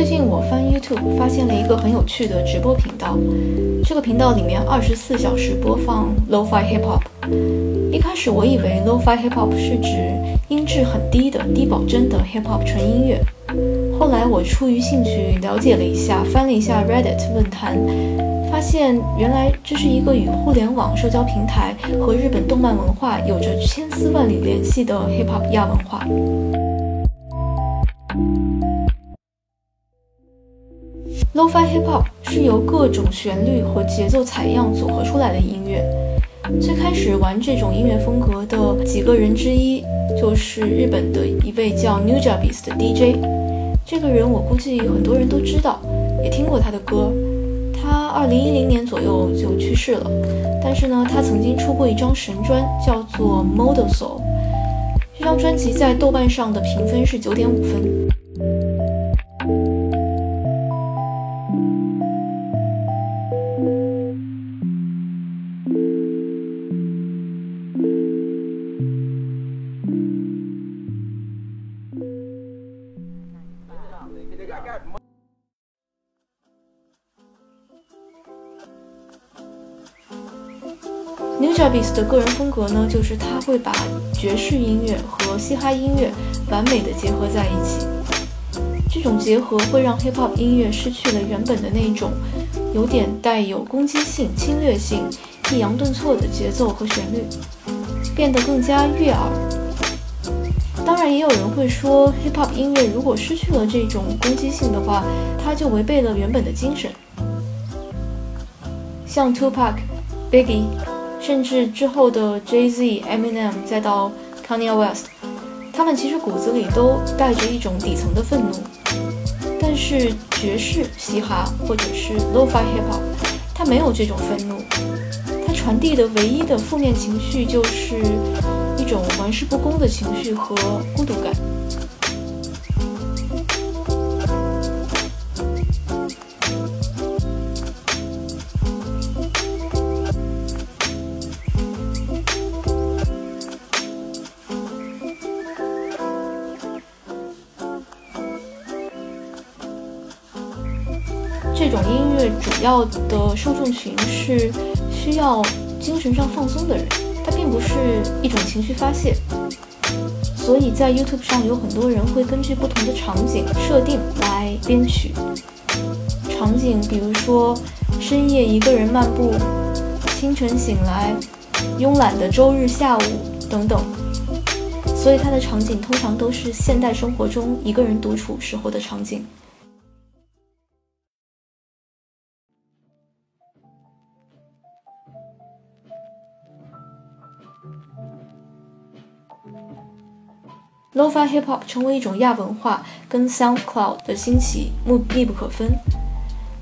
最近我翻 YouTube 发现了一个很有趣的直播频道，这个频道里面二十四小时播放 Lo-Fi Hip Hop。一开始我以为 Lo-Fi Hip Hop 是指音质很低的低保真的 Hip Hop 纯音乐。后来我出于兴趣了解了一下，翻了一下 Reddit 论坛，发现原来这是一个与互联网社交平台和日本动漫文化有着千丝万缕联系的 Hip Hop 亚文化。Lo-Fi Hip Hop 是由各种旋律和节奏采样组合出来的音乐。最开始玩这种音乐风格的几个人之一，就是日本的一位叫 Nujabes 的 DJ。这个人我估计很多人都知道，也听过他的歌。他二零一零年左右就去世了，但是呢，他曾经出过一张神专，叫做 Model Soul。这张专辑在豆瓣上的评分是九点五分。New j a b i s 的个人风格呢，就是他会把爵士音乐和嘻哈音乐完美的结合在一起。这种结合会让 Hip Hop 音乐失去了原本的那种有点带有攻击性、侵略性、抑扬顿挫的节奏和旋律，变得更加悦耳。当然，也有人会说，Hip Hop 音乐如果失去了这种攻击性的话，它就违背了原本的精神。像 Tupac、Biggie。甚至之后的 Jay Z、Eminem，再到 Kanye West，他们其实骨子里都带着一种底层的愤怒。但是爵士、嘻哈或者是 Lo-Fi Hip Hop，它没有这种愤怒，它传递的唯一的负面情绪就是种玩世不恭的情绪和孤独感。这种音乐主要的受众群是需要精神上放松的人，它并不是一种情绪发泄。所以在 YouTube 上有很多人会根据不同的场景设定来编曲。场景比如说深夜一个人漫步、清晨醒来、慵懒的周日下午等等。所以它的场景通常都是现代生活中一个人独处时候的场景。Lo-Fi Hip Hop 成为一种亚文化，跟 SoundCloud 的兴起密密不可分。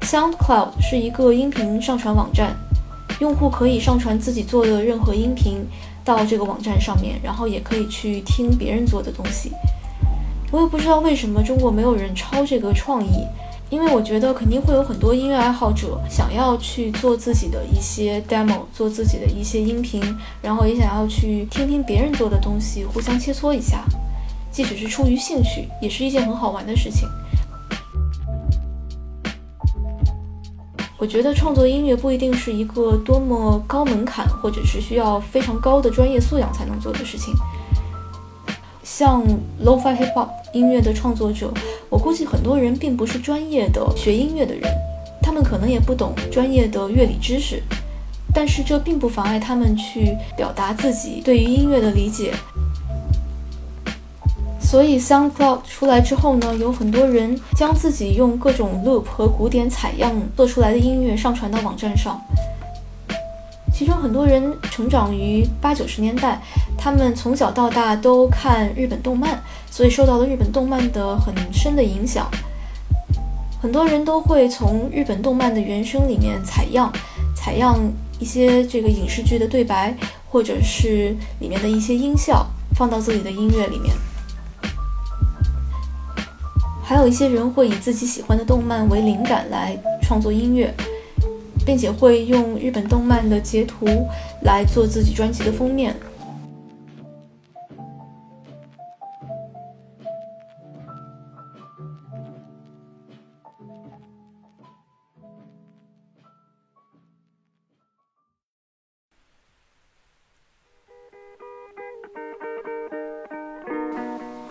SoundCloud 是一个音频上传网站，用户可以上传自己做的任何音频到这个网站上面，然后也可以去听别人做的东西。我也不知道为什么中国没有人抄这个创意，因为我觉得肯定会有很多音乐爱好者想要去做自己的一些 demo，做自己的一些音频，然后也想要去听听别人做的东西，互相切磋一下。即使是出于兴趣，也是一件很好玩的事情。我觉得创作音乐不一定是一个多么高门槛，或者是需要非常高的专业素养才能做的事情。像 Lo-Fi Hip Hop 音乐的创作者，我估计很多人并不是专业的学音乐的人，他们可能也不懂专业的乐理知识，但是这并不妨碍他们去表达自己对于音乐的理解。所以 SoundCloud 出来之后呢，有很多人将自己用各种 loop 和古典采样做出来的音乐上传到网站上。其中很多人成长于八九十年代，他们从小到大都看日本动漫，所以受到了日本动漫的很深的影响。很多人都会从日本动漫的原声里面采样，采样一些这个影视剧的对白，或者是里面的一些音效，放到自己的音乐里面。还有一些人会以自己喜欢的动漫为灵感来创作音乐，并且会用日本动漫的截图来做自己专辑的封面。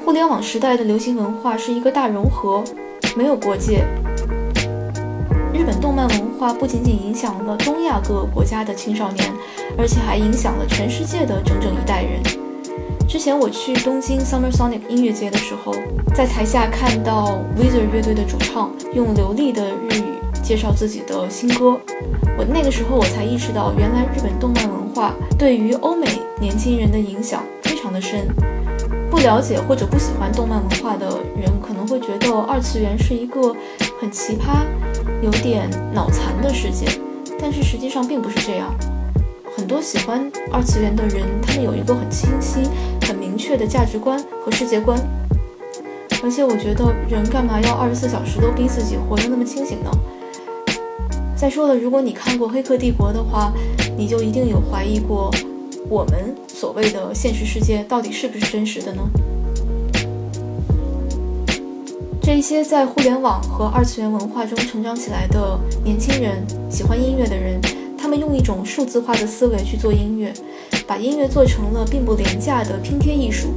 互联网时代的流行文化是一个大融合没有国界。日本动漫文化不仅仅影响了东亚各个国家的青少年，而且还影响了全世界的整整一代人。之前我去东京 Summer Sonic 音乐节的时候，在台下看到 Weezer 乐队的主唱用流利的日语介绍自己的新歌，我那个时候我才意识到，原来日本动漫文化对于欧美年轻人的影响非常的深。不了解或者不喜欢动漫文化的人可能会觉得二次元是一个很奇葩。有点脑残的世界，但是实际上并不是这样。很多喜欢二次元的人，他们有一个很清晰、很明确的价值观和世界观。而且我觉得，人干嘛要二十四小时都逼自己活得那么清醒呢？再说了，如果你看过《黑客帝国》的话，你就一定有怀疑过，我们所谓的现实世界到底是不是真实的呢？这一些在互联网和二次元文化中成长起来的年轻人，喜欢音乐的人，他们用一种数字化的思维去做音乐，把音乐做成了并不廉价的拼贴艺术。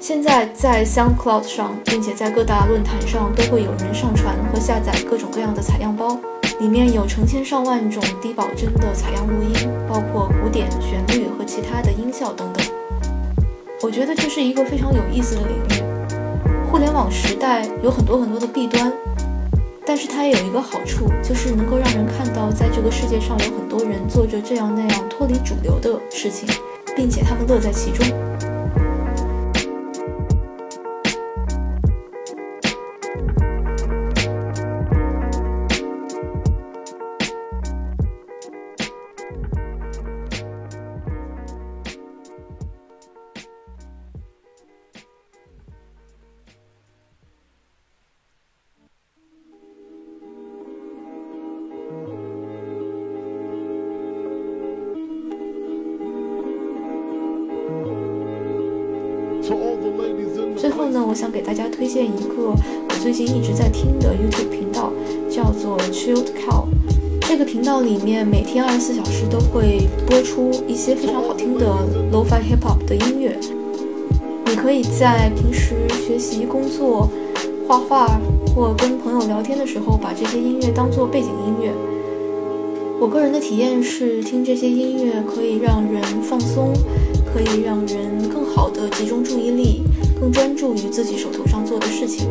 现在在 SoundCloud 上，并且在各大论坛上，都会有人上传和下载各种各样的采样包，里面有成千上万种低保真的采样录音，包括古典旋律和其他的音效等等。我觉得这是一个非常有意思的领域。互联网时代有很多很多的弊端，但是它也有一个好处，就是能够让人看到，在这个世界上有很多人做着这样那样脱离主流的事情，并且他们乐在其中。后呢，我想给大家推荐一个我最近一直在听的 YouTube 频道，叫做 Chilled Cow。这个频道里面每天二十四小时都会播出一些非常好听的 Lo-Fi Hip Hop 的音乐。你可以在平时学习、工作、画画或跟朋友聊天的时候，把这些音乐当做背景音乐。我个人的体验是，听这些音乐可以让人放松。可以让人更好的集中注意力，更专注于自己手头上做的事情。